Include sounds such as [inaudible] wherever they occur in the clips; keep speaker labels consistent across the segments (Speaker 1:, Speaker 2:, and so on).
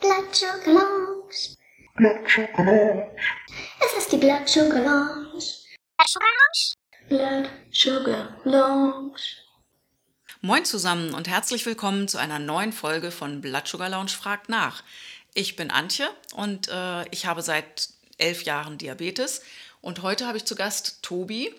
Speaker 1: Blood Sugar Lounge. Blood Sugar Lounge. Es ist die Blood Sugar Lounge. Blood Sugar Lounge. Blood Sugar Lounge.
Speaker 2: Moin zusammen und herzlich willkommen zu einer neuen Folge von Blood Sugar Lounge fragt nach. Ich bin Antje und äh, ich habe seit elf Jahren Diabetes und heute habe ich zu Gast Tobi,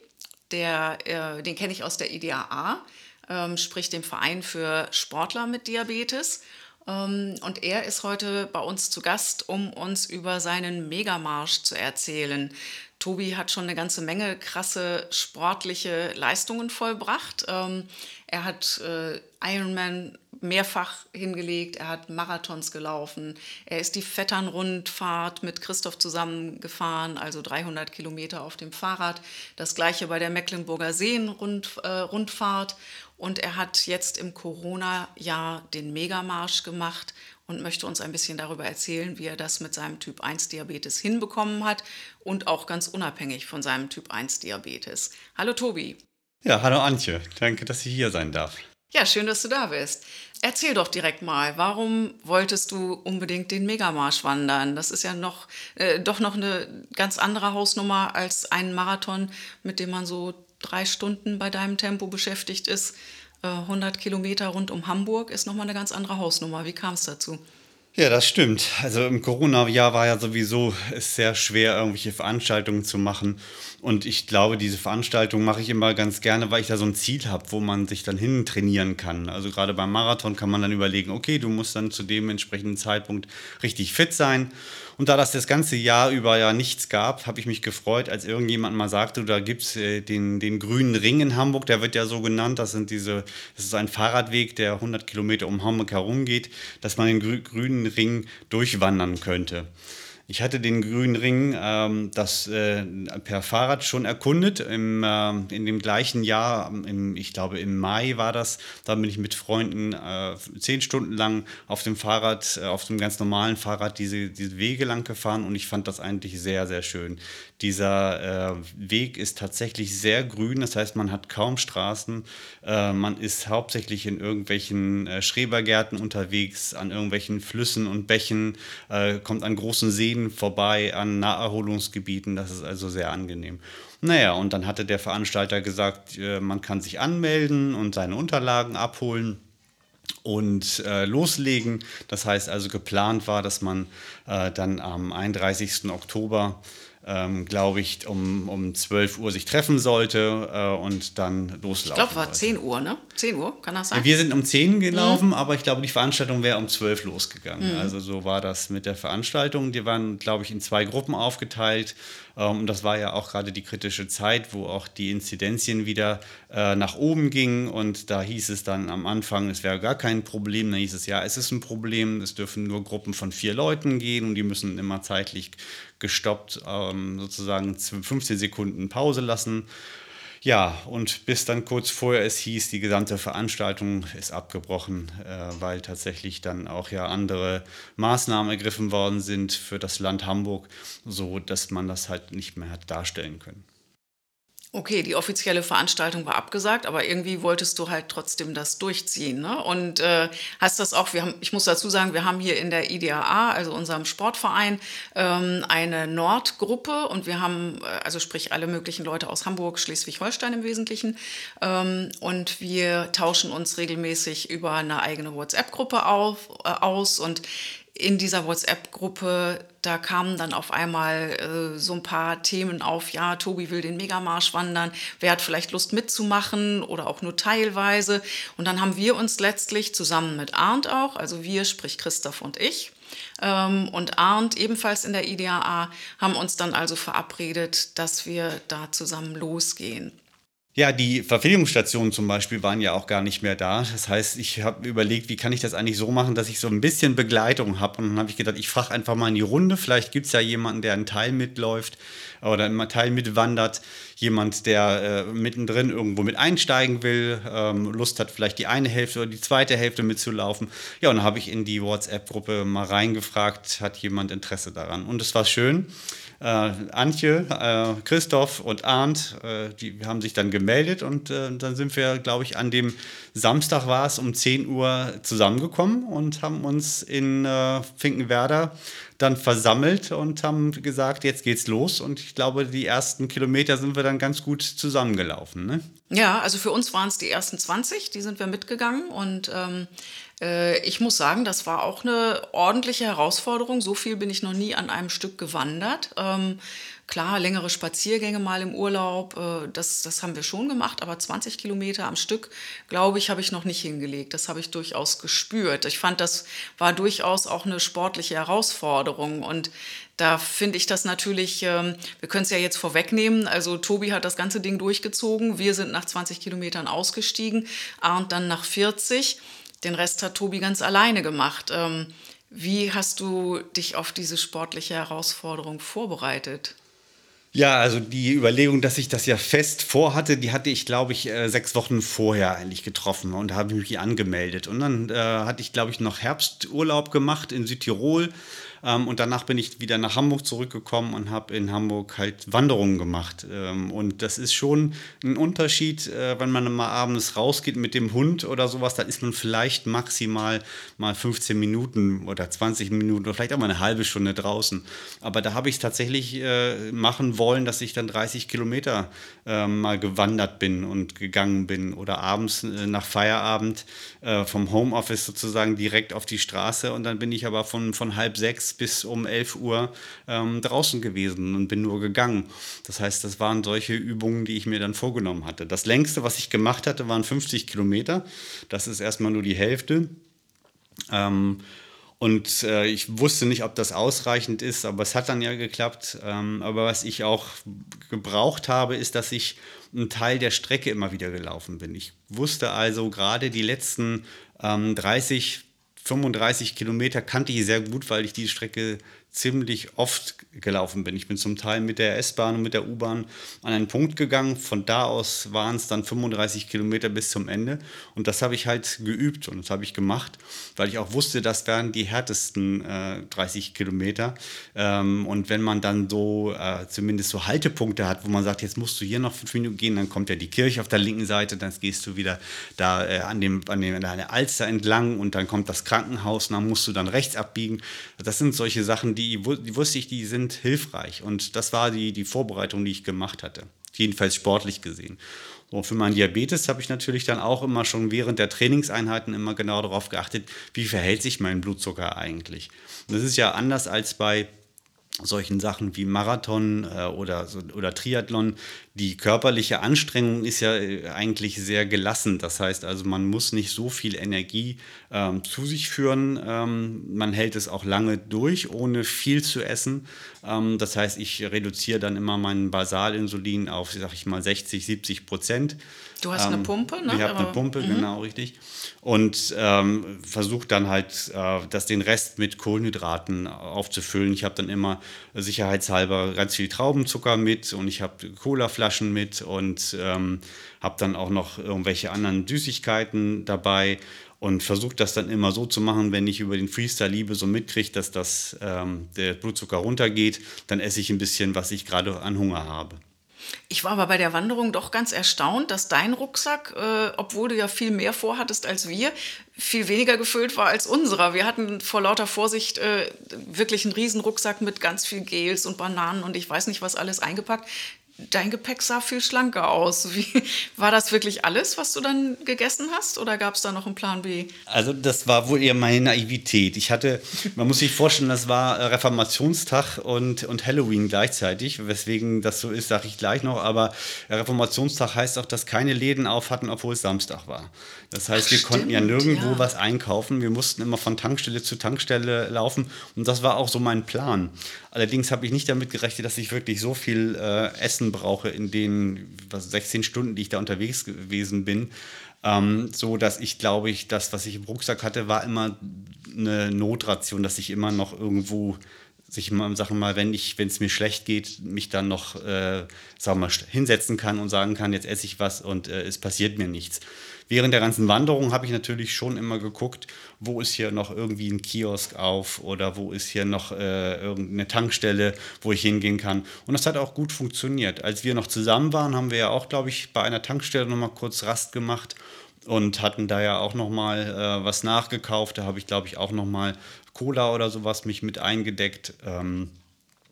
Speaker 2: der, äh, den kenne ich aus der IDAA, ähm, sprich dem Verein für Sportler mit Diabetes. Ähm, und er ist heute bei uns zu Gast, um uns über seinen Megamarsch zu erzählen. Tobi hat schon eine ganze Menge krasse sportliche Leistungen vollbracht. Ähm, er hat äh, Ironman mehrfach hingelegt, er hat Marathons gelaufen, er ist die Vetternrundfahrt mit Christoph zusammengefahren, also 300 Kilometer auf dem Fahrrad. Das gleiche bei der Mecklenburger Seenrundfahrt. Äh, und er hat jetzt im Corona-Jahr den Megamarsch gemacht und möchte uns ein bisschen darüber erzählen, wie er das mit seinem Typ 1 Diabetes hinbekommen hat und auch ganz unabhängig von seinem Typ 1 Diabetes. Hallo Tobi.
Speaker 3: Ja, hallo Antje. Danke, dass ich hier sein darf.
Speaker 2: Ja, schön, dass du da bist. Erzähl doch direkt mal, warum wolltest du unbedingt den Megamarsch wandern? Das ist ja noch, äh, doch noch eine ganz andere Hausnummer als ein Marathon, mit dem man so drei Stunden bei deinem Tempo beschäftigt ist. 100 äh, Kilometer rund um Hamburg ist nochmal eine ganz andere Hausnummer. Wie kam es dazu?
Speaker 3: Ja, das stimmt. Also im Corona-Jahr war ja sowieso es sehr schwer, irgendwelche Veranstaltungen zu machen. Und ich glaube, diese Veranstaltung mache ich immer ganz gerne, weil ich da so ein Ziel habe, wo man sich dann hin trainieren kann. Also gerade beim Marathon kann man dann überlegen, okay, du musst dann zu dem entsprechenden Zeitpunkt richtig fit sein. Und da das das ganze Jahr über ja nichts gab, habe ich mich gefreut, als irgendjemand mal sagte, da gibt es äh, den, den grünen Ring in Hamburg, der wird ja so genannt, das, sind diese, das ist ein Fahrradweg, der 100 Kilometer um Hamburg herum geht, dass man den grünen Ring durchwandern könnte. Ich hatte den grünen Ring ähm, das, äh, per Fahrrad schon erkundet. Im, äh, in dem gleichen Jahr, im, ich glaube im Mai war das, da bin ich mit Freunden äh, zehn Stunden lang auf dem Fahrrad, äh, auf dem ganz normalen Fahrrad diese, diese Wege lang gefahren und ich fand das eigentlich sehr, sehr schön. Dieser äh, Weg ist tatsächlich sehr grün, das heißt, man hat kaum Straßen. Äh, man ist hauptsächlich in irgendwelchen Schrebergärten unterwegs, an irgendwelchen Flüssen und Bächen, kommt an großen Seen vorbei, an Naherholungsgebieten. Das ist also sehr angenehm. Naja, und dann hatte der Veranstalter gesagt, äh, man kann sich anmelden und seine Unterlagen abholen und äh, loslegen. Das heißt also geplant war, dass man äh, dann am 31. Oktober ähm, glaube ich, um, um 12 Uhr sich treffen sollte äh, und dann loslaufen. Ich
Speaker 2: glaube, war 10 Uhr, ne? 10 Uhr, kann das sein?
Speaker 3: Wir sind um 10 gelaufen, mhm. aber ich glaube, die Veranstaltung wäre um 12 losgegangen. Mhm. Also so war das mit der Veranstaltung. Die waren, glaube ich, in zwei Gruppen aufgeteilt. Ähm, und das war ja auch gerade die kritische Zeit, wo auch die Inzidenzien wieder äh, nach oben gingen. Und da hieß es dann am Anfang, es wäre gar kein Problem. Dann hieß es, ja, es ist ein Problem. Es dürfen nur Gruppen von vier Leuten gehen und die müssen immer zeitlich gestoppt ähm, sozusagen 15 Sekunden Pause lassen. Ja, und bis dann kurz vorher es hieß, die gesamte Veranstaltung ist abgebrochen, äh, weil tatsächlich dann auch ja andere Maßnahmen ergriffen worden sind für das Land Hamburg, so dass man das halt nicht mehr hat darstellen können.
Speaker 2: Okay, die offizielle Veranstaltung war abgesagt, aber irgendwie wolltest du halt trotzdem das durchziehen. Ne? Und äh, hast das auch, wir haben, ich muss dazu sagen, wir haben hier in der IDAA, also unserem Sportverein, ähm, eine Nordgruppe und wir haben, äh, also sprich alle möglichen Leute aus Hamburg, Schleswig-Holstein im Wesentlichen. Ähm, und wir tauschen uns regelmäßig über eine eigene WhatsApp-Gruppe äh, aus und in dieser WhatsApp-Gruppe, da kamen dann auf einmal äh, so ein paar Themen auf, ja, Tobi will den Megamarsch wandern, wer hat vielleicht Lust mitzumachen oder auch nur teilweise. Und dann haben wir uns letztlich zusammen mit Arndt auch, also wir, sprich Christoph und ich, ähm, und Arndt ebenfalls in der IDAA, haben uns dann also verabredet, dass wir da zusammen losgehen.
Speaker 3: Ja, die Verpflegungsstationen zum Beispiel waren ja auch gar nicht mehr da. Das heißt, ich habe überlegt, wie kann ich das eigentlich so machen, dass ich so ein bisschen Begleitung habe. Und dann habe ich gedacht, ich frage einfach mal in die Runde. Vielleicht gibt es ja jemanden, der einen Teil mitläuft. Oder im Teil mitwandert. Jemand, der äh, mittendrin irgendwo mit einsteigen will, ähm, Lust hat, vielleicht die eine Hälfte oder die zweite Hälfte mitzulaufen. Ja, und dann habe ich in die WhatsApp-Gruppe mal reingefragt, hat jemand Interesse daran. Und es war schön äh, Antje, äh, Christoph und Arndt, äh, die haben sich dann gemeldet und äh, dann sind wir, glaube ich, an dem Samstag war es um 10 Uhr zusammengekommen und haben uns in äh, Finkenwerder dann versammelt und haben gesagt, jetzt geht's los. Und ich glaube, die ersten Kilometer sind wir dann ganz gut zusammengelaufen. Ne?
Speaker 2: Ja, also für uns waren es die ersten 20, die sind wir mitgegangen und ähm, äh, ich muss sagen, das war auch eine ordentliche Herausforderung. So viel bin ich noch nie an einem Stück gewandert. Ähm, klar, längere Spaziergänge mal im Urlaub, äh, das, das haben wir schon gemacht, aber 20 Kilometer am Stück, glaube ich, habe ich noch nicht hingelegt. Das habe ich durchaus gespürt. Ich fand, das war durchaus auch eine sportliche Herausforderung und da finde ich das natürlich, ähm, wir können es ja jetzt vorwegnehmen. Also Tobi hat das ganze Ding durchgezogen. Wir sind nach 20 Kilometern ausgestiegen, Arndt dann nach 40. Den Rest hat Tobi ganz alleine gemacht. Ähm, wie hast du dich auf diese sportliche Herausforderung vorbereitet?
Speaker 3: Ja, also die Überlegung, dass ich das ja fest vorhatte, die hatte ich, glaube ich, äh, sechs Wochen vorher eigentlich getroffen und habe mich angemeldet. Und dann äh, hatte ich, glaube ich, noch Herbsturlaub gemacht in Südtirol und danach bin ich wieder nach Hamburg zurückgekommen und habe in Hamburg halt Wanderungen gemacht. Ähm, und das ist schon ein Unterschied, äh, wenn man mal abends rausgeht mit dem Hund oder sowas, dann ist man vielleicht maximal mal 15 Minuten oder 20 Minuten oder vielleicht auch mal eine halbe Stunde draußen. Aber da habe ich es tatsächlich äh, machen wollen, dass ich dann 30 Kilometer äh, mal gewandert bin und gegangen bin oder abends äh, nach Feierabend vom Homeoffice sozusagen direkt auf die Straße und dann bin ich aber von, von halb sechs bis um 11 Uhr ähm, draußen gewesen und bin nur gegangen. Das heißt, das waren solche Übungen, die ich mir dann vorgenommen hatte. Das längste, was ich gemacht hatte, waren 50 Kilometer. Das ist erstmal nur die Hälfte. Ähm, und äh, ich wusste nicht, ob das ausreichend ist, aber es hat dann ja geklappt. Ähm, aber was ich auch gebraucht habe, ist, dass ich einen Teil der Strecke immer wieder gelaufen bin. Ich wusste also gerade die letzten ähm, 30, 35 Kilometer kannte ich sehr gut, weil ich die Strecke ziemlich oft gelaufen bin. Ich bin zum Teil mit der S-Bahn und mit der U-Bahn an einen Punkt gegangen. Von da aus waren es dann 35 Kilometer bis zum Ende. Und das habe ich halt geübt und das habe ich gemacht, weil ich auch wusste, das wären die härtesten äh, 30 Kilometer. Ähm, und wenn man dann so äh, zumindest so Haltepunkte hat, wo man sagt, jetzt musst du hier noch fünf Minuten gehen, dann kommt ja die Kirche auf der linken Seite, dann gehst du wieder da äh, an, dem, an, dem, an der Alster entlang und dann kommt das Krankenhaus und dann musst du dann rechts abbiegen. Das sind solche Sachen, die die, die wusste ich, die sind hilfreich. Und das war die, die Vorbereitung, die ich gemacht hatte. Jedenfalls sportlich gesehen. Und für meinen Diabetes habe ich natürlich dann auch immer schon während der Trainingseinheiten immer genau darauf geachtet, wie verhält sich mein Blutzucker eigentlich. Und das ist ja anders als bei solchen Sachen wie Marathon äh, oder, oder Triathlon, die körperliche Anstrengung ist ja äh, eigentlich sehr gelassen. Das heißt also, man muss nicht so viel Energie ähm, zu sich führen. Ähm, man hält es auch lange durch, ohne viel zu essen. Ähm, das heißt, ich reduziere dann immer meinen Basalinsulin auf, sag ich mal, 60, 70 Prozent.
Speaker 2: Du hast eine ähm, Pumpe, ne?
Speaker 3: Ich habe eine Pumpe, mhm. genau, richtig. Und ähm, versuche dann halt, äh, das den Rest mit Kohlenhydraten aufzufüllen. Ich habe dann immer sicherheitshalber ganz viel Traubenzucker mit und ich habe Colaflaschen mit und ähm, habe dann auch noch irgendwelche anderen Süßigkeiten dabei und versuche das dann immer so zu machen, wenn ich über den Freestyle Liebe so mitkriege, dass das, ähm, der Blutzucker runtergeht, dann esse ich ein bisschen, was ich gerade an Hunger habe.
Speaker 2: Ich war aber bei der Wanderung doch ganz erstaunt, dass dein Rucksack, äh, obwohl du ja viel mehr vorhattest als wir, viel weniger gefüllt war als unserer. Wir hatten vor lauter Vorsicht äh, wirklich einen riesen Rucksack mit ganz viel Gels und Bananen und ich weiß nicht was alles eingepackt dein Gepäck sah viel schlanker aus. Wie, [laughs] war das wirklich alles, was du dann gegessen hast oder gab es da noch einen Plan B?
Speaker 3: Also das war wohl eher meine Naivität. Ich hatte, man muss sich vorstellen, das war Reformationstag und, und Halloween gleichzeitig. Weswegen das so ist, sage ich gleich noch. Aber Reformationstag heißt auch, dass keine Läden auf hatten, obwohl es Samstag war. Das heißt, Ach, wir stimmt, konnten ja nirgendwo ja. was einkaufen. Wir mussten immer von Tankstelle zu Tankstelle laufen. Und das war auch so mein Plan. Allerdings habe ich nicht damit gerechnet, dass ich wirklich so viel äh, Essen brauche in den was, 16 Stunden, die ich da unterwegs gewesen bin. Ähm, so dass ich glaube ich, das, was ich im Rucksack hatte, war immer eine Notration, dass ich immer noch irgendwo sich mal, sagen mal, wenn ich, wenn es mir schlecht geht, mich dann noch, äh, sagen wir mal, hinsetzen kann und sagen kann, jetzt esse ich was und äh, es passiert mir nichts. Während der ganzen Wanderung habe ich natürlich schon immer geguckt, wo ist hier noch irgendwie ein Kiosk auf oder wo ist hier noch äh, irgendeine Tankstelle, wo ich hingehen kann. Und das hat auch gut funktioniert. Als wir noch zusammen waren, haben wir ja auch, glaube ich, bei einer Tankstelle noch mal kurz Rast gemacht und hatten da ja auch noch mal äh, was nachgekauft. Da habe ich, glaube ich, auch noch mal Cola oder sowas mich mit eingedeckt. Ähm,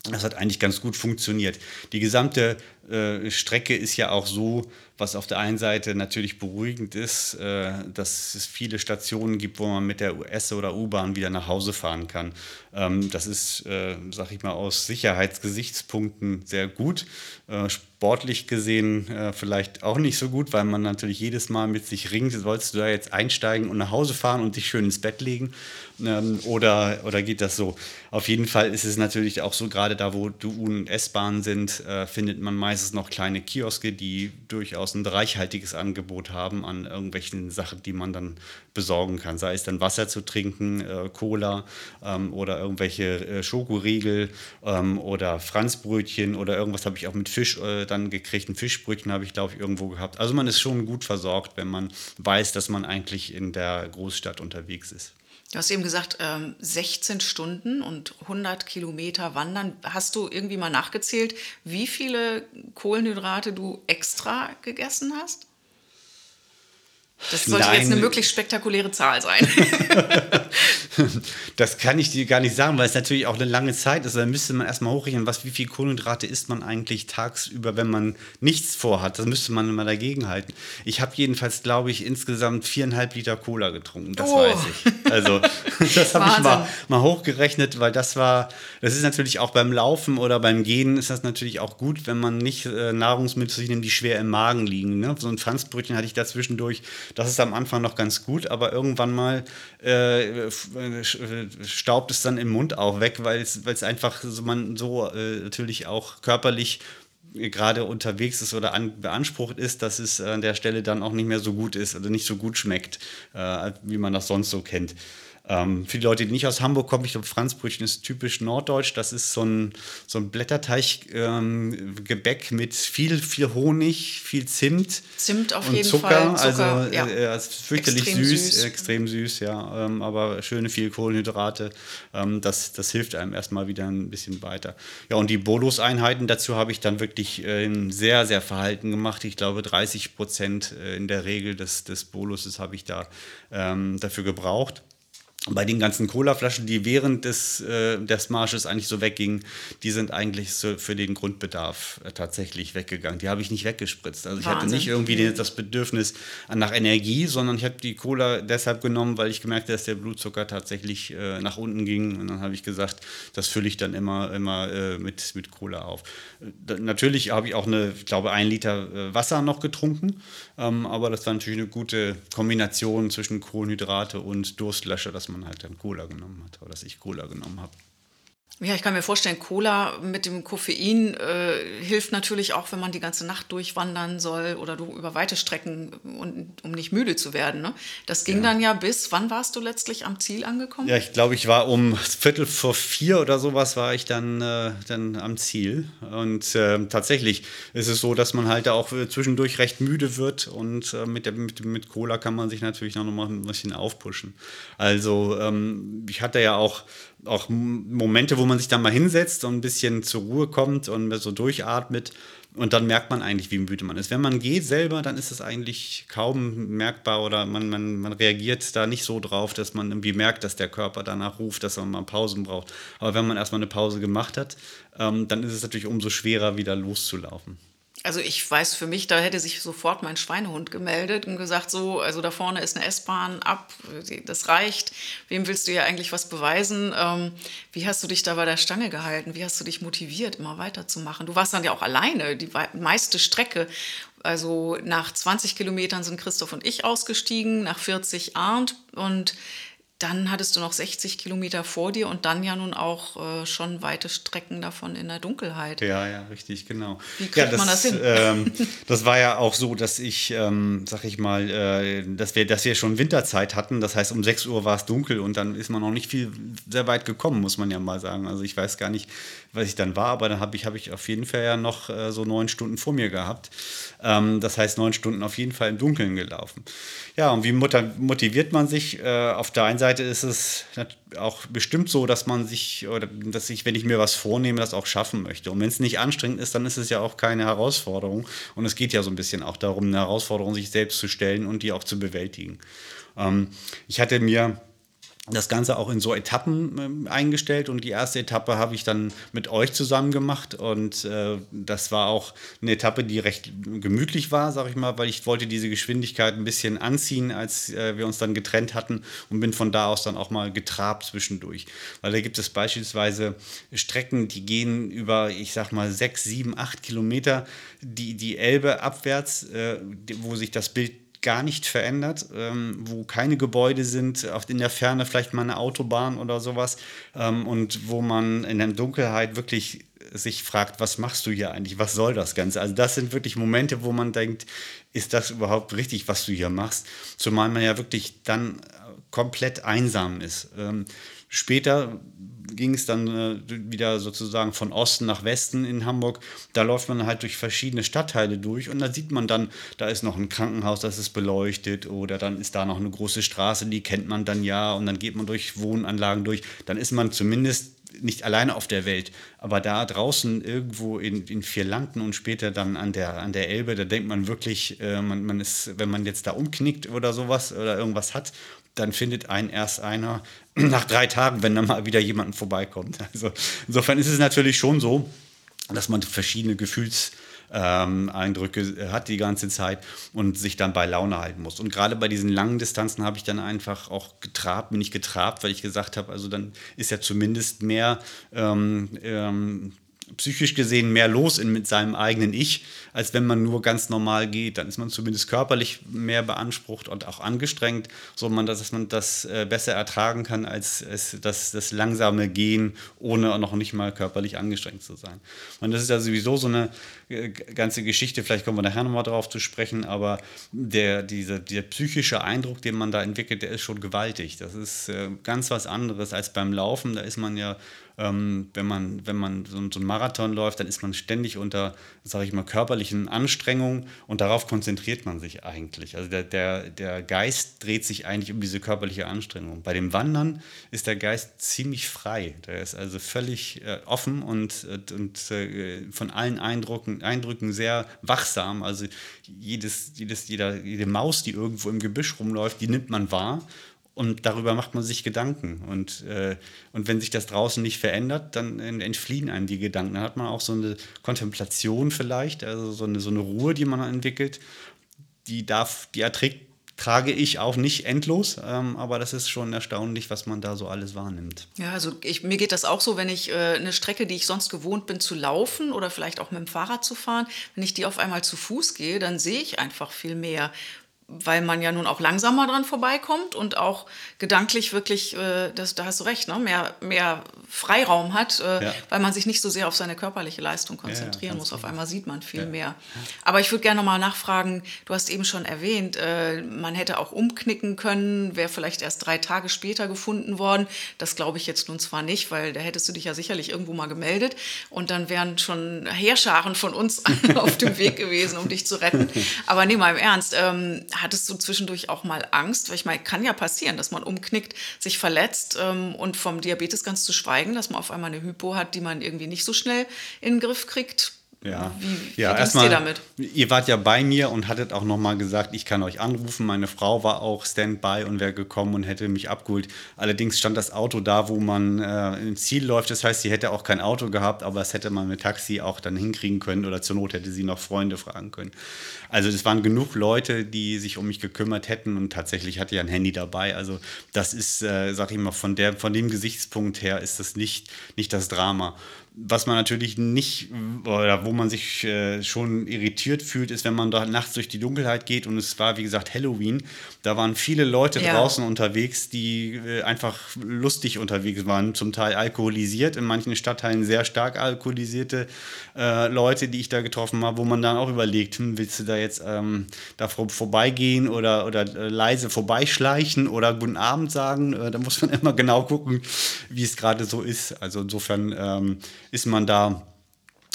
Speaker 3: das hat eigentlich ganz gut funktioniert. Die gesamte äh, Strecke ist ja auch so, was auf der einen Seite natürlich beruhigend ist, äh, dass es viele Stationen gibt, wo man mit der US- oder U-Bahn wieder nach Hause fahren kann. Ähm, das ist, äh, sag ich mal, aus Sicherheitsgesichtspunkten sehr gut. Äh, sportlich gesehen äh, vielleicht auch nicht so gut, weil man natürlich jedes Mal mit sich ringt, sollst du da jetzt einsteigen und nach Hause fahren und dich schön ins Bett legen? Ähm, oder, oder geht das so? Auf jeden Fall ist es natürlich auch so, gerade da, wo du U- und S-Bahnen sind, findet man meistens noch kleine Kioske, die durchaus ein reichhaltiges Angebot haben an irgendwelchen Sachen, die man dann besorgen kann. Sei es dann Wasser zu trinken, äh, Cola ähm, oder irgendwelche äh, Schokoriegel ähm, oder Franzbrötchen oder irgendwas habe ich auch mit Fisch äh, dann gekriegt. Ein Fischbrötchen habe ich, glaube ich, irgendwo gehabt. Also man ist schon gut versorgt, wenn man weiß, dass man eigentlich in der Großstadt unterwegs ist.
Speaker 2: Du hast eben gesagt, 16 ähm, Stunden und 100 Kilometer wandern. Hast du irgendwie mal nachgezählt, wie viele Kohlenhydrate du extra gegessen hast? Das sollte Nein. jetzt eine möglichst spektakuläre Zahl sein. [laughs]
Speaker 3: das kann ich dir gar nicht sagen, weil es natürlich auch eine lange Zeit ist. Da müsste man erstmal hochrechnen, was, wie viel Kohlenhydrate isst man eigentlich tagsüber, wenn man nichts vorhat. Das müsste man immer dagegen halten. Ich habe jedenfalls, glaube ich, insgesamt viereinhalb Liter Cola getrunken. Das oh. weiß ich. Also, [laughs] [laughs] das habe ich mal, mal hochgerechnet, weil das war, das ist natürlich auch beim Laufen oder beim Gehen ist das natürlich auch gut, wenn man nicht äh, Nahrungsmittel sich nimmt, die schwer im Magen liegen. Ne? So ein Franzbrötchen hatte ich da zwischendurch das ist am Anfang noch ganz gut, aber irgendwann mal äh, staubt es dann im Mund auch weg, weil es einfach so, man so äh, natürlich auch körperlich gerade unterwegs ist oder an, beansprucht ist, dass es an der Stelle dann auch nicht mehr so gut ist, also nicht so gut schmeckt, äh, wie man das sonst so kennt. Ähm, für die Leute, die nicht aus Hamburg kommen, ich glaube, Franzbrötchen ist typisch norddeutsch. Das ist so ein, so ein Blätterteig-Gebäck ähm, mit viel, viel Honig, viel Zimt.
Speaker 2: Zimt auf
Speaker 3: und
Speaker 2: jeden
Speaker 3: Zucker.
Speaker 2: Fall.
Speaker 3: Zucker, also ja. äh, äh fürchterlich extrem süß, süß, extrem süß, ja. Ähm, aber schöne viel Kohlenhydrate. Ähm, das, das hilft einem erstmal wieder ein bisschen weiter. Ja, und die Bolus-Einheiten dazu habe ich dann wirklich äh, sehr, sehr verhalten gemacht. Ich glaube, 30 Prozent äh, in der Regel des, des Boluses habe ich da ähm, dafür gebraucht bei den ganzen Colaflaschen, die während des, äh, des Marsches eigentlich so weggingen, die sind eigentlich so für den Grundbedarf äh, tatsächlich weggegangen. Die habe ich nicht weggespritzt. Also ich Wahnsinn. hatte nicht irgendwie den, das Bedürfnis nach Energie, sondern ich habe die Cola deshalb genommen, weil ich gemerkt habe, dass der Blutzucker tatsächlich äh, nach unten ging. Und dann habe ich gesagt, das fülle ich dann immer, immer äh, mit, mit Cola auf. natürlich habe ich auch eine, ich glaube, ein Liter äh, Wasser noch getrunken. Ähm, aber das war natürlich eine gute Kombination zwischen Kohlenhydrate und Durstlöscher, dass man halt dann Cola genommen hat oder dass ich Cola genommen habe.
Speaker 2: Ja, ich kann mir vorstellen, Cola mit dem Koffein äh, hilft natürlich auch, wenn man die ganze Nacht durchwandern soll oder du über weite Strecken, und, um nicht müde zu werden. Ne? Das ging ja. dann ja bis, wann warst du letztlich am Ziel angekommen?
Speaker 3: Ja, ich glaube, ich war um Viertel vor vier oder sowas war ich dann, äh, dann am Ziel. Und äh, tatsächlich ist es so, dass man halt auch zwischendurch recht müde wird und äh, mit, der, mit, mit Cola kann man sich natürlich noch mal ein bisschen aufpushen. Also ähm, ich hatte ja auch auch Momente, wo man sich dann mal hinsetzt und ein bisschen zur Ruhe kommt und so durchatmet. Und dann merkt man eigentlich, wie müde man ist. Wenn man geht selber, dann ist es eigentlich kaum merkbar oder man, man, man reagiert da nicht so drauf, dass man irgendwie merkt, dass der Körper danach ruft, dass man mal Pausen braucht. Aber wenn man erstmal eine Pause gemacht hat, ähm, dann ist es natürlich umso schwerer, wieder loszulaufen.
Speaker 2: Also ich weiß für mich, da hätte sich sofort mein Schweinehund gemeldet und gesagt, so, also da vorne ist eine S-Bahn ab, das reicht. Wem willst du ja eigentlich was beweisen? Ähm, wie hast du dich da bei der Stange gehalten? Wie hast du dich motiviert, immer weiterzumachen? Du warst dann ja auch alleine, die meiste Strecke. Also nach 20 Kilometern sind Christoph und ich ausgestiegen, nach 40 Arndt und dann hattest du noch 60 Kilometer vor dir und dann ja nun auch äh, schon weite Strecken davon in der Dunkelheit.
Speaker 3: Ja, ja, richtig, genau.
Speaker 2: Wie kriegt
Speaker 3: ja, das,
Speaker 2: man das hin?
Speaker 3: Ähm, [laughs] das war ja auch so, dass ich, ähm, sag ich mal, äh, dass, wir, dass wir schon Winterzeit hatten. Das heißt, um 6 Uhr war es dunkel und dann ist man noch nicht viel sehr weit gekommen, muss man ja mal sagen. Also ich weiß gar nicht, was ich dann war, aber dann habe ich, hab ich auf jeden Fall ja noch äh, so neun Stunden vor mir gehabt. Ähm, das heißt, neun Stunden auf jeden Fall im Dunkeln gelaufen. Ja, und wie motiviert man sich? Äh, auf der einen Seite ist es auch bestimmt so, dass man sich, oder dass ich, wenn ich mir was vornehme, das auch schaffen möchte. Und wenn es nicht anstrengend ist, dann ist es ja auch keine Herausforderung. Und es geht ja so ein bisschen auch darum, eine Herausforderung sich selbst zu stellen und die auch zu bewältigen. Ähm, ich hatte mir das Ganze auch in so Etappen äh, eingestellt und die erste Etappe habe ich dann mit euch zusammen gemacht und äh, das war auch eine Etappe, die recht gemütlich war, sag ich mal, weil ich wollte diese Geschwindigkeit ein bisschen anziehen, als äh, wir uns dann getrennt hatten und bin von da aus dann auch mal getrabt zwischendurch, weil da gibt es beispielsweise Strecken, die gehen über, ich sag mal, sechs, sieben, acht Kilometer die, die Elbe abwärts, äh, wo sich das Bild gar nicht verändert, ähm, wo keine Gebäude sind, in der Ferne vielleicht mal eine Autobahn oder sowas ähm, und wo man in der Dunkelheit wirklich sich fragt, was machst du hier eigentlich, was soll das Ganze? Also das sind wirklich Momente, wo man denkt, ist das überhaupt richtig, was du hier machst? Zumal man ja wirklich dann komplett einsam ist. Ähm, später ging es dann äh, wieder sozusagen von Osten nach Westen in Hamburg. Da läuft man halt durch verschiedene Stadtteile durch und da sieht man dann, da ist noch ein Krankenhaus, das ist beleuchtet oder dann ist da noch eine große Straße, die kennt man dann ja und dann geht man durch Wohnanlagen durch. Dann ist man zumindest nicht alleine auf der Welt, aber da draußen irgendwo in, in vier Landen und später dann an der, an der Elbe, da denkt man wirklich, äh, man, man ist, wenn man jetzt da umknickt oder sowas oder irgendwas hat dann findet einen erst einer [clears throat] nach drei Tagen, wenn dann mal wieder jemand vorbeikommt. Also insofern ist es natürlich schon so, dass man verschiedene Gefühlseindrücke ähm, hat die ganze Zeit und sich dann bei Laune halten muss. Und gerade bei diesen langen Distanzen habe ich dann einfach auch getrabt, bin ich getrabt, weil ich gesagt habe, also dann ist ja zumindest mehr ähm, ähm, psychisch gesehen mehr los in, mit seinem eigenen Ich, als wenn man nur ganz normal geht. Dann ist man zumindest körperlich mehr beansprucht und auch angestrengt, so man, dass man das äh, besser ertragen kann, als es, das, das langsame Gehen, ohne noch nicht mal körperlich angestrengt zu sein. Und das ist ja sowieso so eine äh, ganze Geschichte, vielleicht kommen wir nachher nochmal darauf zu sprechen, aber der, diese, der psychische Eindruck, den man da entwickelt, der ist schon gewaltig. Das ist äh, ganz was anderes als beim Laufen. Da ist man ja ähm, wenn man, wenn man so, so einen Marathon läuft, dann ist man ständig unter, sage ich mal, körperlichen Anstrengungen und darauf konzentriert man sich eigentlich. Also der, der, der Geist dreht sich eigentlich um diese körperliche Anstrengung. Bei dem Wandern ist der Geist ziemlich frei. Der ist also völlig äh, offen und, und äh, von allen Eindrücken, Eindrücken sehr wachsam. Also jedes, jedes, jeder, jede Maus, die irgendwo im Gebüsch rumläuft, die nimmt man wahr und darüber macht man sich Gedanken. Und, äh, und wenn sich das draußen nicht verändert, dann entfliehen einem die Gedanken. Dann hat man auch so eine Kontemplation vielleicht, also so eine, so eine Ruhe, die man entwickelt. Die, darf, die erträgt, trage ich auch nicht endlos, ähm, aber das ist schon erstaunlich, was man da so alles wahrnimmt.
Speaker 2: Ja, also ich, mir geht das auch so, wenn ich äh, eine Strecke, die ich sonst gewohnt bin zu laufen oder vielleicht auch mit dem Fahrrad zu fahren, wenn ich die auf einmal zu Fuß gehe, dann sehe ich einfach viel mehr weil man ja nun auch langsamer dran vorbeikommt und auch gedanklich wirklich, äh, das, da hast du recht, ne, mehr, mehr Freiraum hat, äh, ja. weil man sich nicht so sehr auf seine körperliche Leistung konzentrieren ja, muss. Auf einmal sieht man viel ja. mehr. Aber ich würde gerne nochmal nachfragen, du hast eben schon erwähnt, äh, man hätte auch umknicken können, wäre vielleicht erst drei Tage später gefunden worden. Das glaube ich jetzt nun zwar nicht, weil da hättest du dich ja sicherlich irgendwo mal gemeldet und dann wären schon Heerscharen von uns [laughs] auf dem Weg gewesen, um dich zu retten. [laughs] Aber nee, mal im Ernst, ähm, hattest du zwischendurch auch mal Angst? Weil ich meine, kann ja passieren, dass man umknickt, sich verletzt ähm, und vom Diabetes ganz zu schweigen, dass man auf einmal eine Hypo hat, die man irgendwie nicht so schnell in den Griff kriegt.
Speaker 3: Ja, wie, ja erstmal, ihr damit? Ihr wart ja bei mir und hattet auch nochmal gesagt, ich kann euch anrufen. Meine Frau war auch Standby und wäre gekommen und hätte mich abgeholt. Allerdings stand das Auto da, wo man äh, ins Ziel läuft. Das heißt, sie hätte auch kein Auto gehabt, aber das hätte man mit Taxi auch dann hinkriegen können oder zur Not hätte sie noch Freunde fragen können. Also es waren genug Leute, die sich um mich gekümmert hätten und tatsächlich hatte ich ein Handy dabei. Also das ist, äh, sag ich mal, von, der, von dem Gesichtspunkt her ist das nicht, nicht das Drama was man natürlich nicht, oder wo man sich äh, schon irritiert fühlt, ist, wenn man da nachts durch die Dunkelheit geht und es war, wie gesagt, Halloween. Da waren viele Leute ja. draußen unterwegs, die äh, einfach lustig unterwegs waren, zum Teil alkoholisiert, in manchen Stadtteilen sehr stark alkoholisierte äh, Leute, die ich da getroffen habe, wo man dann auch überlegt, hm, willst du da jetzt ähm, da vor, vorbeigehen oder, oder äh, leise vorbeischleichen oder guten Abend sagen? Äh, da muss man [laughs] immer genau gucken, wie es gerade so ist. Also insofern ähm, ist man da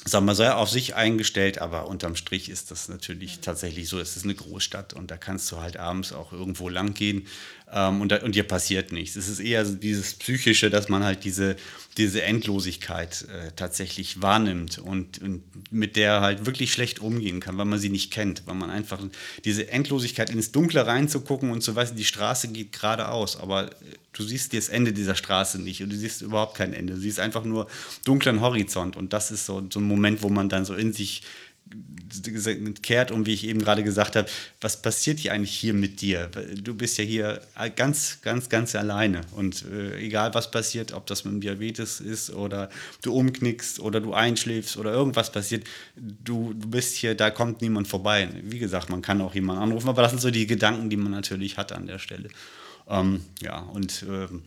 Speaker 3: sagen wir sehr auf sich eingestellt, aber unterm Strich ist das natürlich tatsächlich so. Es ist eine Großstadt und da kannst du halt abends auch irgendwo lang gehen ähm, und, da, und dir passiert nichts. Es ist eher dieses Psychische, dass man halt diese, diese Endlosigkeit äh, tatsächlich wahrnimmt und, und mit der halt wirklich schlecht umgehen kann, weil man sie nicht kennt, weil man einfach diese Endlosigkeit ins Dunkle reinzugucken und zu wissen, die Straße geht geradeaus, aber du siehst das Ende dieser Straße nicht und du siehst überhaupt kein Ende. Du siehst einfach nur dunklen Horizont und das ist so, so ein Moment, wo man dann so in sich kehrt und wie ich eben gerade gesagt habe, was passiert hier eigentlich hier mit dir? Du bist ja hier ganz, ganz, ganz alleine und äh, egal was passiert, ob das mit Diabetes ist oder du umknickst oder du einschläfst oder irgendwas passiert, du, du bist hier, da kommt niemand vorbei. Wie gesagt, man kann auch jemanden anrufen, aber das sind so die Gedanken, die man natürlich hat an der Stelle. Ähm, ja, und ähm,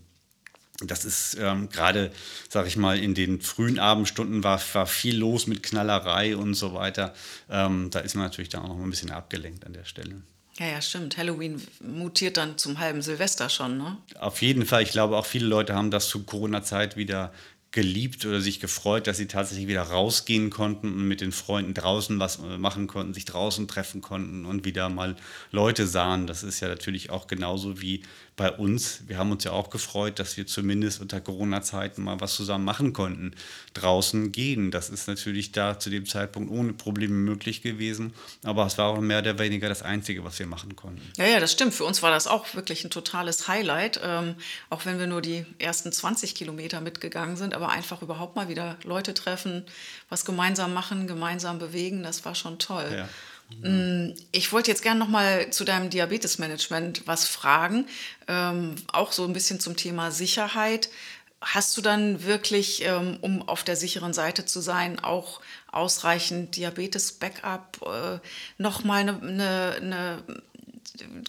Speaker 3: das ist ähm, gerade, sag ich mal, in den frühen Abendstunden war, war viel los mit Knallerei und so weiter. Ähm, da ist man natürlich dann auch noch ein bisschen abgelenkt an der Stelle.
Speaker 2: Ja, ja, stimmt. Halloween mutiert dann zum halben Silvester schon, ne?
Speaker 3: Auf jeden Fall. Ich glaube, auch viele Leute haben das zu Corona-Zeit wieder geliebt oder sich gefreut, dass sie tatsächlich wieder rausgehen konnten und mit den Freunden draußen was äh, machen konnten, sich draußen treffen konnten und wieder mal Leute sahen. Das ist ja natürlich auch genauso wie bei uns. Wir haben uns ja auch gefreut, dass wir zumindest unter Corona-Zeiten mal was zusammen machen konnten. Draußen gehen. Das ist natürlich da zu dem Zeitpunkt ohne Probleme möglich gewesen. Aber es war auch mehr oder weniger das Einzige, was wir machen konnten.
Speaker 2: Ja, ja, das stimmt. Für uns war das auch wirklich ein totales Highlight. Ähm, auch wenn wir nur die ersten 20 Kilometer mitgegangen sind. Aber einfach überhaupt mal wieder Leute treffen, was gemeinsam machen, gemeinsam bewegen. Das war schon toll. Ja. Mm, ich wollte jetzt gerne noch mal zu deinem Diabetesmanagement was fragen, ähm, auch so ein bisschen zum Thema Sicherheit. Hast du dann wirklich, ähm, um auf der sicheren Seite zu sein, auch ausreichend Diabetes-Backup, äh, nochmal eine, eine, eine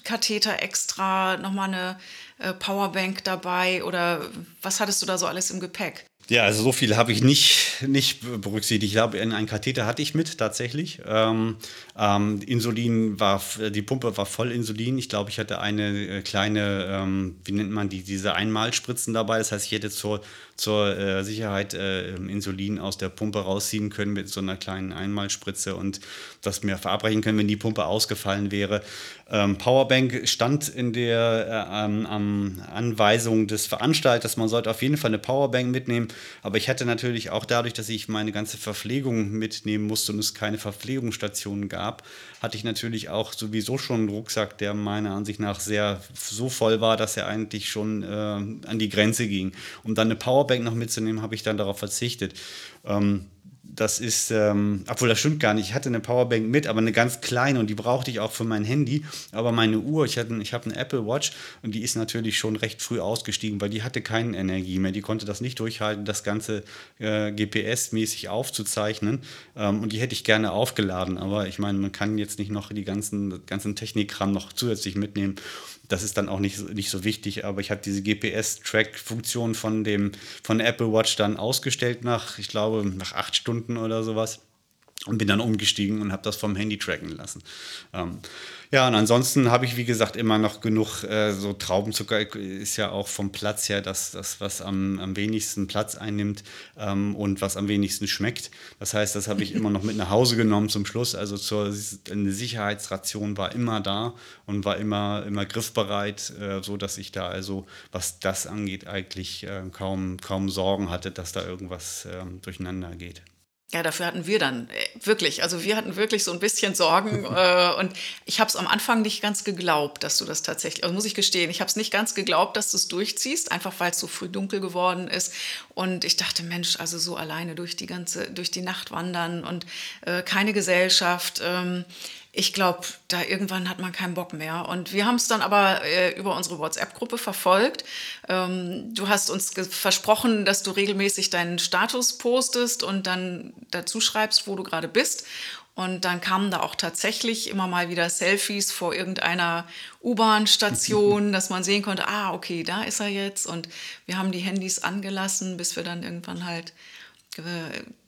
Speaker 2: Katheter extra, nochmal eine äh, Powerbank dabei oder was hattest du da so alles im Gepäck?
Speaker 3: Ja, also so viel habe ich nicht, nicht berücksichtigt. Ich glaube, einen Katheter hatte ich mit tatsächlich. Ähm, ähm, Insulin war, die Pumpe war voll Insulin. Ich glaube, ich hatte eine äh, kleine, ähm, wie nennt man die, diese Einmalspritzen dabei. Das heißt, ich hätte zur, zur äh, Sicherheit äh, Insulin aus der Pumpe rausziehen können mit so einer kleinen Einmalspritze und das mir verabreichen können, wenn die Pumpe ausgefallen wäre. Ähm, Powerbank stand in der äh, ähm, Anweisung des Veranstalters, man sollte auf jeden Fall eine Powerbank mitnehmen, aber ich hätte natürlich auch dadurch, dass ich meine ganze Verpflegung mitnehmen musste und es keine Verpflegungsstationen gab, hatte ich natürlich auch sowieso schon einen Rucksack, der meiner Ansicht nach sehr so voll war, dass er eigentlich schon äh, an die Grenze ging. Um dann eine Powerbank noch mitzunehmen, habe ich dann darauf verzichtet. Ähm, das ist, ähm, obwohl das stimmt gar nicht. Ich hatte eine Powerbank mit, aber eine ganz kleine und die brauchte ich auch für mein Handy. Aber meine Uhr, ich, hatte, ich habe eine Apple Watch und die ist natürlich schon recht früh ausgestiegen, weil die hatte keine Energie mehr. Die konnte das nicht durchhalten, das Ganze äh, GPS-mäßig aufzuzeichnen. Ähm, und die hätte ich gerne aufgeladen. Aber ich meine, man kann jetzt nicht noch die ganzen, ganzen Technikkram noch zusätzlich mitnehmen das ist dann auch nicht, nicht so wichtig, aber ich habe diese GPS-Track-Funktion von dem von Apple Watch dann ausgestellt nach, ich glaube, nach acht Stunden oder sowas und bin dann umgestiegen und habe das vom Handy tracken lassen. Ähm, ja, und ansonsten habe ich, wie gesagt, immer noch genug äh, so Traubenzucker, ist ja auch vom Platz her das, das was am, am wenigsten Platz einnimmt ähm, und was am wenigsten schmeckt. Das heißt, das habe ich immer noch mit nach Hause genommen zum Schluss. Also zur, eine Sicherheitsration war immer da und war immer, immer griffbereit, äh, so ich da also, was das angeht, eigentlich äh, kaum, kaum Sorgen hatte, dass da irgendwas äh, durcheinander geht.
Speaker 2: Ja, dafür hatten wir dann äh, wirklich, also wir hatten wirklich so ein bisschen Sorgen [laughs] äh, und ich habe es am Anfang nicht ganz geglaubt, dass du das tatsächlich, also muss ich gestehen, ich habe es nicht ganz geglaubt, dass du es durchziehst, einfach weil es so früh dunkel geworden ist Und ich dachte, Mensch, also so alleine durch die ganze, durch die Nacht wandern und äh, keine Gesellschaft. Ähm, ich glaube, da irgendwann hat man keinen Bock mehr. Und wir haben es dann aber äh, über unsere WhatsApp-Gruppe verfolgt. Ähm, du hast uns versprochen, dass du regelmäßig deinen Status postest und dann dazu schreibst, wo du gerade bist. Und dann kamen da auch tatsächlich immer mal wieder Selfies vor irgendeiner U-Bahn-Station, [laughs] dass man sehen konnte, ah, okay, da ist er jetzt. Und wir haben die Handys angelassen, bis wir dann irgendwann halt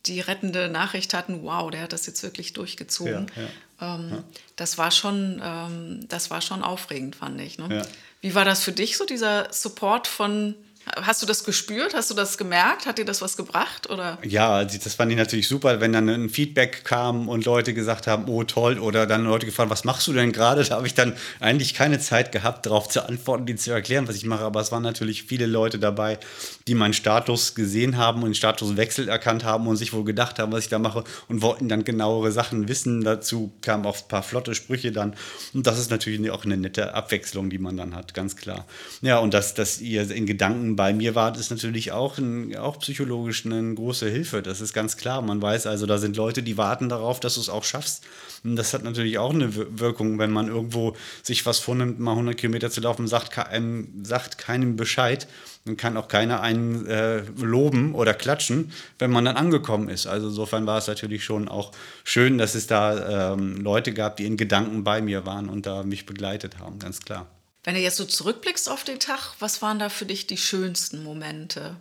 Speaker 2: die rettende Nachricht hatten, wow, der hat das jetzt wirklich durchgezogen. Ja, ja. Ähm, ja. Das, war schon, ähm, das war schon aufregend, fand ich. Ne? Wie war das für dich, so dieser Support von Hast du das gespürt? Hast du das gemerkt? Hat dir das was gebracht? Oder?
Speaker 3: Ja, das fand ich natürlich super, wenn dann ein Feedback kam und Leute gesagt haben, oh toll, oder dann Leute gefragt, was machst du denn gerade? Da habe ich dann eigentlich keine Zeit gehabt, darauf zu antworten, die zu erklären, was ich mache. Aber es waren natürlich viele Leute dabei, die meinen Status gesehen haben und den Statuswechsel erkannt haben und sich wohl gedacht haben, was ich da mache und wollten dann genauere Sachen wissen. Dazu kamen auch ein paar flotte Sprüche dann. Und das ist natürlich auch eine nette Abwechslung, die man dann hat, ganz klar. Ja, und dass, dass ihr in Gedanken bei mir wart, ist natürlich auch, ein, auch psychologisch eine große Hilfe. Das ist ganz klar. Man weiß also, da sind Leute, die warten darauf, dass du es auch schaffst. Und das hat natürlich auch eine Wirkung, wenn man irgendwo sich was vornimmt, mal 100 Kilometer zu laufen, sagt, einem, sagt keinem Bescheid. Dann kann auch keiner einen äh, loben oder klatschen, wenn man dann angekommen ist. Also insofern war es natürlich schon auch schön, dass es da ähm, Leute gab, die in Gedanken bei mir waren und da mich begleitet haben, ganz klar.
Speaker 2: Wenn du jetzt so zurückblickst auf den Tag, was waren da für dich die schönsten Momente?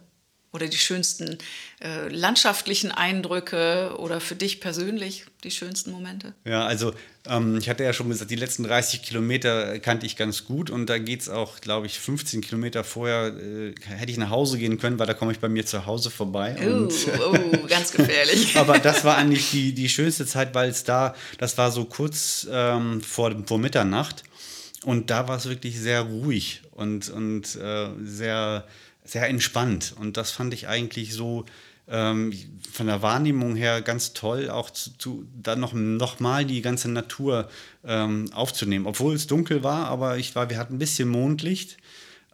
Speaker 2: Oder die schönsten äh, landschaftlichen Eindrücke oder für dich persönlich die schönsten Momente?
Speaker 3: Ja, also ähm, ich hatte ja schon gesagt, die letzten 30 Kilometer kannte ich ganz gut und da geht es auch, glaube ich, 15 Kilometer vorher äh, hätte ich nach Hause gehen können, weil da komme ich bei mir zu Hause vorbei.
Speaker 2: Oh, oh ganz gefährlich. [laughs]
Speaker 3: aber das war eigentlich die, die schönste Zeit, weil es da, das war so kurz ähm, vor, vor Mitternacht und da war es wirklich sehr ruhig und, und äh, sehr, sehr entspannt. Und das fand ich eigentlich so ähm, von der Wahrnehmung her ganz toll, auch zu, zu dann noch, noch mal die ganze Natur ähm, aufzunehmen. Obwohl es dunkel war, aber ich war, wir hatten ein bisschen Mondlicht.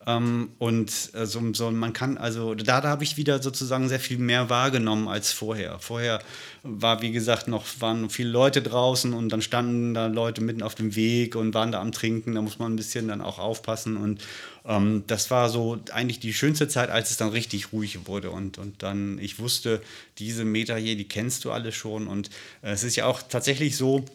Speaker 3: Ähm, und äh, so, so, man kann, also da, da habe ich wieder sozusagen sehr viel mehr wahrgenommen als vorher. Vorher war, wie gesagt, noch waren viele Leute draußen und dann standen da Leute mitten auf dem Weg und waren da am Trinken. Da muss man ein bisschen dann auch aufpassen. Und ähm, das war so eigentlich die schönste Zeit, als es dann richtig ruhig wurde. Und, und dann, ich wusste, diese Meter hier, die kennst du alle schon. Und äh, es ist ja auch tatsächlich so,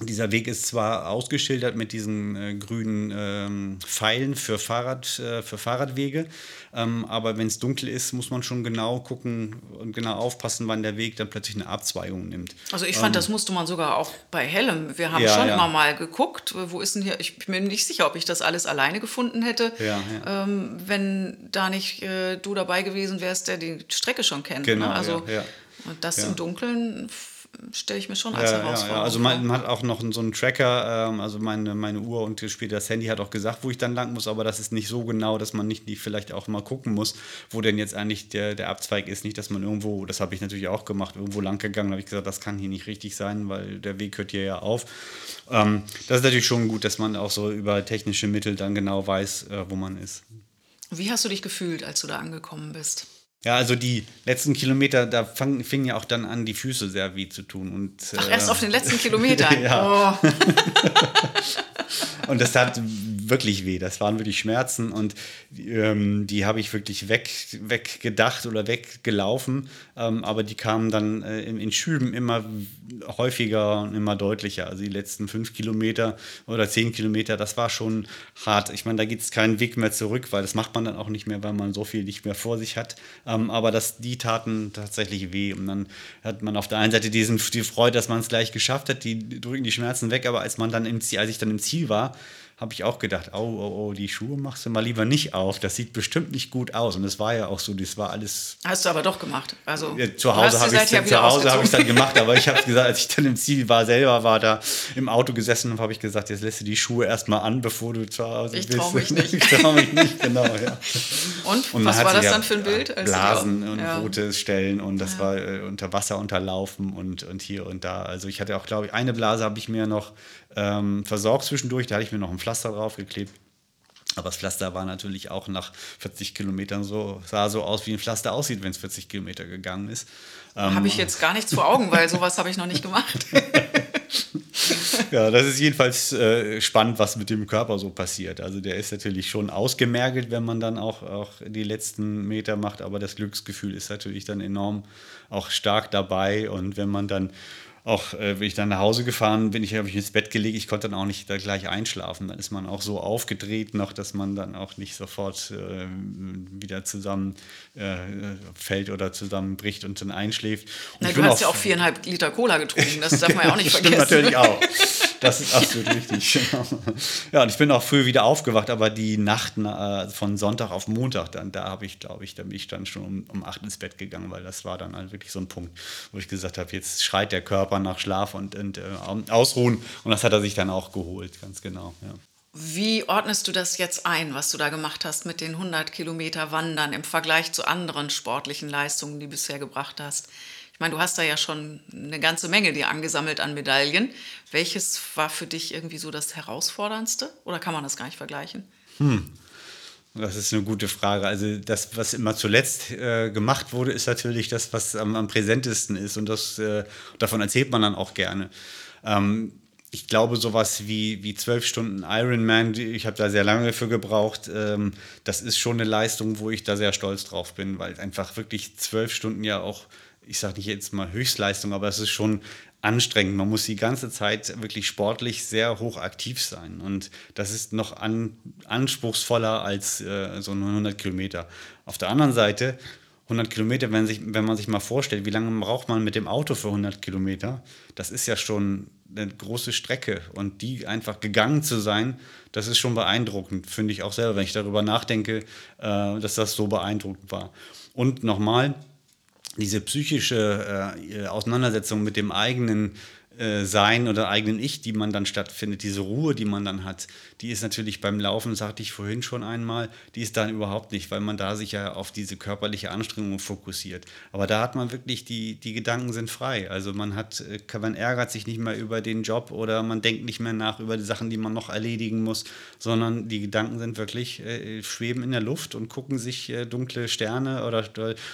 Speaker 3: dieser Weg ist zwar ausgeschildert mit diesen äh, grünen ähm, Pfeilen für, Fahrrad, äh, für Fahrradwege, ähm, aber wenn es dunkel ist, muss man schon genau gucken und genau aufpassen, wann der Weg dann plötzlich eine Abzweigung nimmt.
Speaker 2: Also ich fand, ähm, das musste man sogar auch bei hellem. Wir haben ja, schon ja. immer mal geguckt, wo ist denn hier, ich bin mir nicht sicher, ob ich das alles alleine gefunden hätte, ja, ähm, wenn da nicht äh, du dabei gewesen wärst, der die Strecke schon kennt. Ne? Genau, ne? also das im Dunkeln stelle ich mir schon als ja, Herausforderung
Speaker 3: ja. Also man, man, hat auch noch so einen Tracker, ähm, also meine, meine Uhr und später das Handy hat auch gesagt, wo ich dann lang muss, aber das ist nicht so genau, dass man nicht, nicht vielleicht auch mal gucken muss, wo denn jetzt eigentlich der, der Abzweig ist. Nicht, dass man irgendwo, das habe ich natürlich auch gemacht, irgendwo lang gegangen, habe ich gesagt, das kann hier nicht richtig sein, weil der Weg hört hier ja auf. Ähm, das ist natürlich schon gut, dass man auch so über technische Mittel dann genau weiß, äh, wo man ist.
Speaker 2: Wie hast du dich gefühlt, als du da angekommen bist?
Speaker 3: Ja, also die letzten Kilometer, da fang, fingen ja auch dann an, die Füße sehr weh zu tun. Und,
Speaker 2: Ach, erst äh, auf den letzten [laughs] Kilometern?
Speaker 3: ja. Oh. [laughs] und das tat wirklich weh. Das waren wirklich Schmerzen und ähm, die habe ich wirklich weg, weggedacht oder weggelaufen. Ähm, aber die kamen dann äh, in, in, Schüben immer häufiger und immer deutlicher. Also die letzten fünf Kilometer oder zehn Kilometer, das war schon hart. Ich meine, da gibt es keinen Weg mehr zurück, weil das macht man dann auch nicht mehr, weil man so viel nicht mehr vor sich hat. Ähm, aber das, die taten tatsächlich weh. Und dann hat man auf der einen Seite diesen, die Freude, dass man es gleich geschafft hat, die drücken die Schmerzen weg, aber als man dann im Ziel, als ich dann im Ziel war, habe ich auch gedacht, oh, oh, oh, die Schuhe machst du mal lieber nicht auf. Das sieht bestimmt nicht gut aus. Und es war ja auch so, das war alles.
Speaker 2: Hast du aber doch gemacht. Also
Speaker 3: ja, zu Hause habe ich es hab dann gemacht, aber ich habe [laughs] gesagt, als ich dann im Ziel war, selber war da im Auto gesessen und habe ich gesagt, jetzt lässt du die Schuhe erstmal an, bevor du zu Hause
Speaker 2: ich
Speaker 3: bist.
Speaker 2: Trau mich nicht. [laughs]
Speaker 3: ich traue mich nicht, genau, ja.
Speaker 2: Und, und was war das ja dann für ein Bild?
Speaker 3: Blasen und ja. rote Stellen und das ja. war äh, unter Wasser unterlaufen und, und hier und da. Also ich hatte auch, glaube ich, eine Blase habe ich mir noch ähm, versorgt zwischendurch. Da hatte ich mir noch ein Pflaster drauf geklebt. Aber das Pflaster war natürlich auch nach 40 Kilometern so, sah so aus, wie ein Pflaster aussieht, wenn es 40 Kilometer gegangen ist.
Speaker 2: Ähm, habe ich jetzt gar nichts vor Augen, weil sowas habe ich noch nicht gemacht. [laughs]
Speaker 3: ja, das ist jedenfalls äh, spannend, was mit dem Körper so passiert. Also der ist natürlich schon ausgemergelt, wenn man dann auch, auch die letzten Meter macht, aber das Glücksgefühl ist natürlich dann enorm auch stark dabei. Und wenn man dann auch äh, bin ich dann nach Hause gefahren, bin ich, habe ich ins Bett gelegt, ich konnte dann auch nicht da gleich einschlafen. Dann ist man auch so aufgedreht noch, dass man dann auch nicht sofort äh, wieder zusammen äh, fällt oder zusammenbricht und dann einschläft. Und
Speaker 2: Na, du hast auch, ja auch viereinhalb Liter Cola getrunken, das darf man ja [laughs] auch nicht vergessen.
Speaker 3: natürlich auch. Das ist absolut richtig. ja, und ich bin auch früh wieder aufgewacht, aber die Nacht äh, von Sonntag auf Montag, dann, da habe ich, glaube ich, da bin ich dann schon um, um acht ins Bett gegangen, weil das war dann halt wirklich so ein Punkt, wo ich gesagt habe, jetzt schreit der Körper nach Schlaf und, und äh, Ausruhen. Und das hat er sich dann auch geholt, ganz genau. Ja.
Speaker 2: Wie ordnest du das jetzt ein, was du da gemacht hast mit den 100 Kilometer Wandern im Vergleich zu anderen sportlichen Leistungen, die du bisher gebracht hast? Ich meine, du hast da ja schon eine ganze Menge dir angesammelt an Medaillen. Welches war für dich irgendwie so das Herausforderndste? Oder kann man das gar nicht vergleichen?
Speaker 3: Hm. Das ist eine gute Frage. Also das, was immer zuletzt äh, gemacht wurde, ist natürlich das, was am, am präsentesten ist. Und das, äh, davon erzählt man dann auch gerne. Ähm, ich glaube, sowas wie, wie zwölf Stunden Ironman, ich habe da sehr lange dafür gebraucht, ähm, das ist schon eine Leistung, wo ich da sehr stolz drauf bin, weil einfach wirklich zwölf Stunden ja auch ich sage nicht jetzt mal Höchstleistung, aber es ist schon anstrengend. Man muss die ganze Zeit wirklich sportlich sehr hoch aktiv sein. Und das ist noch an, anspruchsvoller als äh, so 100 Kilometer. Auf der anderen Seite, 100 Kilometer, wenn, sich, wenn man sich mal vorstellt, wie lange braucht man mit dem Auto für 100 Kilometer, das ist ja schon eine große Strecke. Und die einfach gegangen zu sein, das ist schon beeindruckend, finde ich auch selber, wenn ich darüber nachdenke, äh, dass das so beeindruckend war. Und nochmal, diese psychische äh, Auseinandersetzung mit dem eigenen äh, Sein oder eigenen Ich, die man dann stattfindet, diese Ruhe, die man dann hat, die ist natürlich beim Laufen, sagte ich vorhin schon einmal, die ist dann überhaupt nicht, weil man da sich ja auf diese körperliche Anstrengung fokussiert. Aber da hat man wirklich, die, die Gedanken sind frei. Also man hat, äh, man ärgert sich nicht mehr über den Job oder man denkt nicht mehr nach über die Sachen, die man noch erledigen muss, sondern die Gedanken sind wirklich, äh, schweben in der Luft und gucken sich dunkle Sterne oder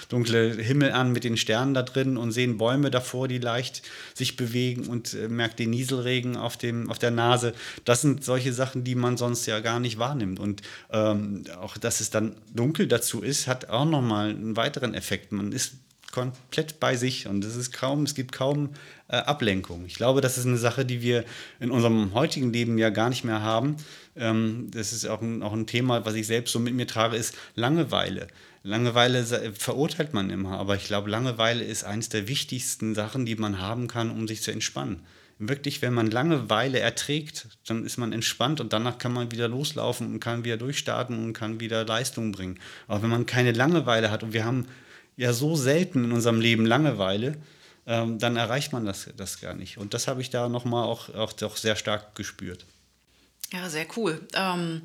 Speaker 3: dunkle Himmel an mit den Sternen da drin und sehen Bäume davor, die leicht sich bewegen und äh, merkt den Nieselregen auf, dem, auf der Nase. Das sind solche Sachen, die man sonst ja gar nicht wahrnimmt. Und ähm, auch, dass es dann dunkel dazu ist, hat auch nochmal einen weiteren Effekt. Man ist komplett bei sich und es ist kaum, es gibt kaum äh, Ablenkung. Ich glaube, das ist eine Sache, die wir in unserem heutigen Leben ja gar nicht mehr haben. Ähm, das ist auch ein, auch ein Thema, was ich selbst so mit mir trage, ist Langeweile. Langeweile verurteilt man immer, aber ich glaube, Langeweile ist eines der wichtigsten Sachen, die man haben kann, um sich zu entspannen. Wirklich, wenn man Langeweile erträgt, dann ist man entspannt und danach kann man wieder loslaufen und kann wieder durchstarten und kann wieder Leistung bringen. Aber wenn man keine Langeweile hat und wir haben ja so selten in unserem Leben Langeweile, ähm, dann erreicht man das, das gar nicht. Und das habe ich da nochmal auch, auch doch sehr stark gespürt.
Speaker 2: Ja, sehr cool. Ähm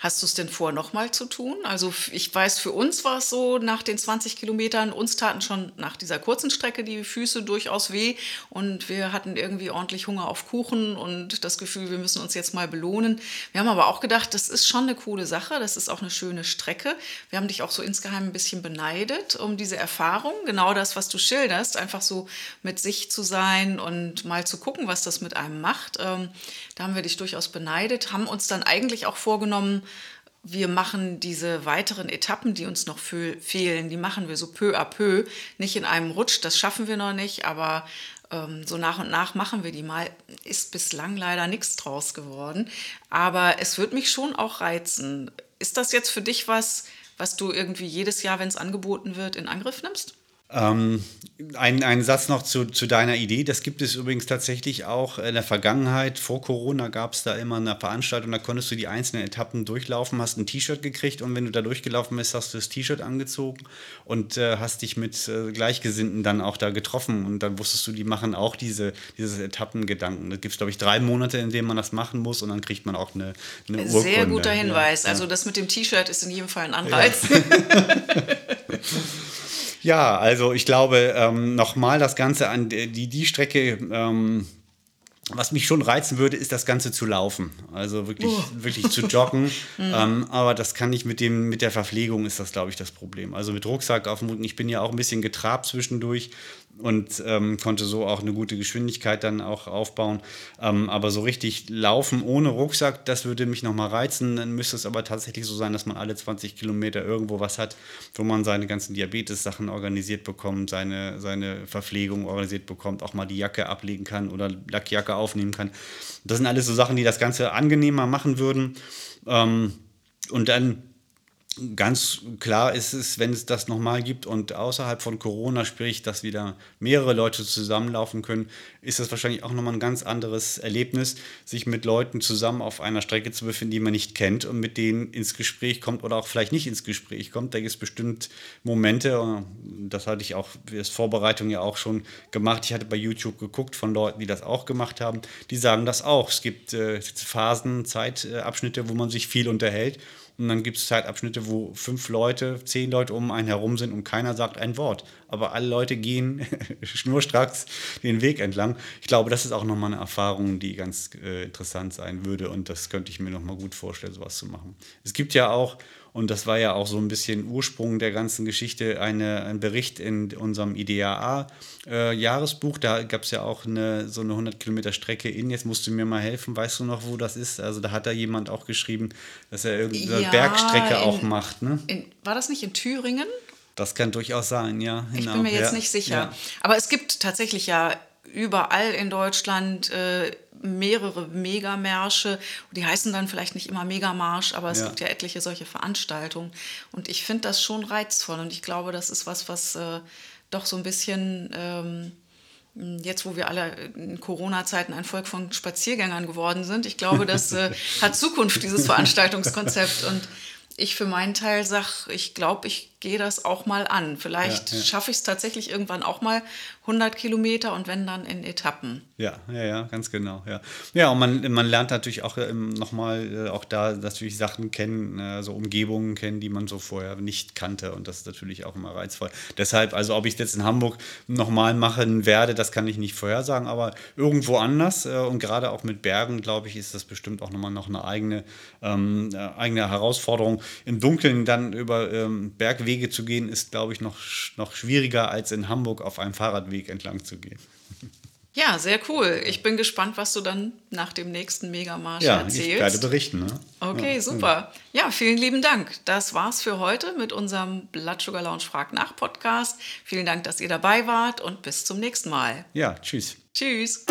Speaker 2: Hast du es denn vor, nochmal zu tun? Also ich weiß, für uns war es so, nach den 20 Kilometern, uns taten schon nach dieser kurzen Strecke die Füße durchaus weh und wir hatten irgendwie ordentlich Hunger auf Kuchen und das Gefühl, wir müssen uns jetzt mal belohnen. Wir haben aber auch gedacht, das ist schon eine coole Sache, das ist auch eine schöne Strecke. Wir haben dich auch so insgeheim ein bisschen beneidet um diese Erfahrung, genau das, was du schilderst, einfach so mit sich zu sein und mal zu gucken, was das mit einem macht. Ähm, da haben wir dich durchaus beneidet, haben uns dann eigentlich auch vorgenommen, wir machen diese weiteren Etappen, die uns noch fehlen, die machen wir so peu à peu, nicht in einem Rutsch, das schaffen wir noch nicht, aber ähm, so nach und nach machen wir die mal. Ist bislang leider nichts draus geworden, aber es wird mich schon auch reizen. Ist das jetzt für dich was, was du irgendwie jedes Jahr, wenn es angeboten wird, in Angriff nimmst?
Speaker 3: Ähm, ein, ein Satz noch zu, zu deiner Idee. Das gibt es übrigens tatsächlich auch in der Vergangenheit. Vor Corona gab es da immer eine Veranstaltung, da konntest du die einzelnen Etappen durchlaufen, hast ein T-Shirt gekriegt und wenn du da durchgelaufen bist, hast du das T-Shirt angezogen und äh, hast dich mit äh, Gleichgesinnten dann auch da getroffen und dann wusstest du, die machen auch diese, dieses Etappengedanken. Da gibt es, glaube ich, drei Monate, in denen man das machen muss und dann kriegt man auch eine, eine
Speaker 2: Sehr Urkunde. Guter Hinweis. Ja. Also das mit dem T-Shirt ist in jedem Fall ein Anreiz. Ja. [laughs] [laughs]
Speaker 3: Ja, also ich glaube, ähm, nochmal das Ganze an die, die Strecke. Ähm, was mich schon reizen würde, ist das Ganze zu laufen. Also wirklich, oh. wirklich zu joggen. [laughs] Mhm. ähm, aber das kann ich mit, dem, mit der Verpflegung, ist das, glaube ich, das Problem. Also mit Rucksack auf dem Rücken. Ich bin ja auch ein bisschen getrabt zwischendurch und ähm, konnte so auch eine gute Geschwindigkeit dann auch aufbauen. Ähm, aber so richtig laufen ohne Rucksack, das würde mich nochmal reizen. Dann müsste es aber tatsächlich so sein, dass man alle 20 Kilometer irgendwo was hat, wo man seine ganzen Diabetes-Sachen organisiert bekommt, seine, seine Verpflegung organisiert bekommt, auch mal die Jacke ablegen kann oder Lackjacke aufnehmen kann. Das sind alles so Sachen, die das Ganze angenehmer machen würden. Ähm, und dann Ganz klar ist es, wenn es das nochmal gibt und außerhalb von Corona, sprich, dass wieder mehrere Leute zusammenlaufen können, ist das wahrscheinlich auch nochmal ein ganz anderes Erlebnis, sich mit Leuten zusammen auf einer Strecke zu befinden, die man nicht kennt und mit denen ins Gespräch kommt oder auch vielleicht nicht ins Gespräch kommt. Da gibt es bestimmt Momente, das hatte ich auch als Vorbereitung ja auch schon gemacht. Ich hatte bei YouTube geguckt von Leuten, die das auch gemacht haben. Die sagen das auch. Es gibt äh, Phasen, Zeitabschnitte, wo man sich viel unterhält und dann gibt es Zeitabschnitte, wo fünf Leute, zehn Leute um einen herum sind und keiner sagt ein Wort. Aber alle Leute gehen [laughs] schnurstracks den Weg entlang. Ich glaube, das ist auch nochmal eine Erfahrung, die ganz äh, interessant sein würde. Und das könnte ich mir nochmal gut vorstellen, sowas zu machen. Es gibt ja auch und das war ja auch so ein bisschen Ursprung der ganzen Geschichte, eine, ein Bericht in unserem IDAA-Jahresbuch. Äh, da gab es ja auch eine, so eine 100 Kilometer Strecke in. Jetzt musst du mir mal helfen. Weißt du noch, wo das ist? Also da hat da jemand auch geschrieben, dass er irgendeine ja, Bergstrecke in, auch macht. Ne?
Speaker 2: In, war das nicht in Thüringen?
Speaker 3: Das kann durchaus sein, ja.
Speaker 2: Genau. Ich bin mir jetzt ja, nicht sicher. Ja. Aber es gibt tatsächlich ja überall in Deutschland äh, mehrere Megamärsche. Die heißen dann vielleicht nicht immer Megamarsch, aber es ja. gibt ja etliche solche Veranstaltungen. Und ich finde das schon reizvoll. Und ich glaube, das ist was, was äh, doch so ein bisschen. Ähm, jetzt, wo wir alle in Corona-Zeiten ein Volk von Spaziergängern geworden sind, ich glaube, das äh, hat Zukunft, dieses [laughs] Veranstaltungskonzept. Und ich für meinen Teil sage, ich glaube, ich gehe das auch mal an. Vielleicht ja, ja. schaffe ich es tatsächlich irgendwann auch mal 100 Kilometer und wenn dann in Etappen.
Speaker 3: Ja, ja, ja, ganz genau. Ja, ja und man, man lernt natürlich auch ähm, nochmal äh, auch da natürlich Sachen kennen, äh, so Umgebungen kennen, die man so vorher nicht kannte und das ist natürlich auch immer reizvoll. Deshalb, also ob ich es jetzt in Hamburg nochmal machen werde, das kann ich nicht vorhersagen, aber irgendwo anders äh, und gerade auch mit Bergen, glaube ich, ist das bestimmt auch nochmal noch eine eigene, ähm, äh, eigene Herausforderung. Im Dunkeln dann über ähm, Bergwege Wege zu gehen, ist, glaube ich, noch, noch schwieriger als in Hamburg auf einem Fahrradweg entlang zu gehen.
Speaker 2: Ja, sehr cool. Ich bin gespannt, was du dann nach dem nächsten Megamarsch ja, erzählst. Ja, ich
Speaker 3: werde berichten. Ne?
Speaker 2: Okay, ja, super. Ja, vielen lieben Dank. Das war's für heute mit unserem Blood Sugar Lounge Frag nach Podcast. Vielen Dank, dass ihr dabei wart und bis zum nächsten Mal.
Speaker 3: Ja, tschüss.
Speaker 2: Tschüss.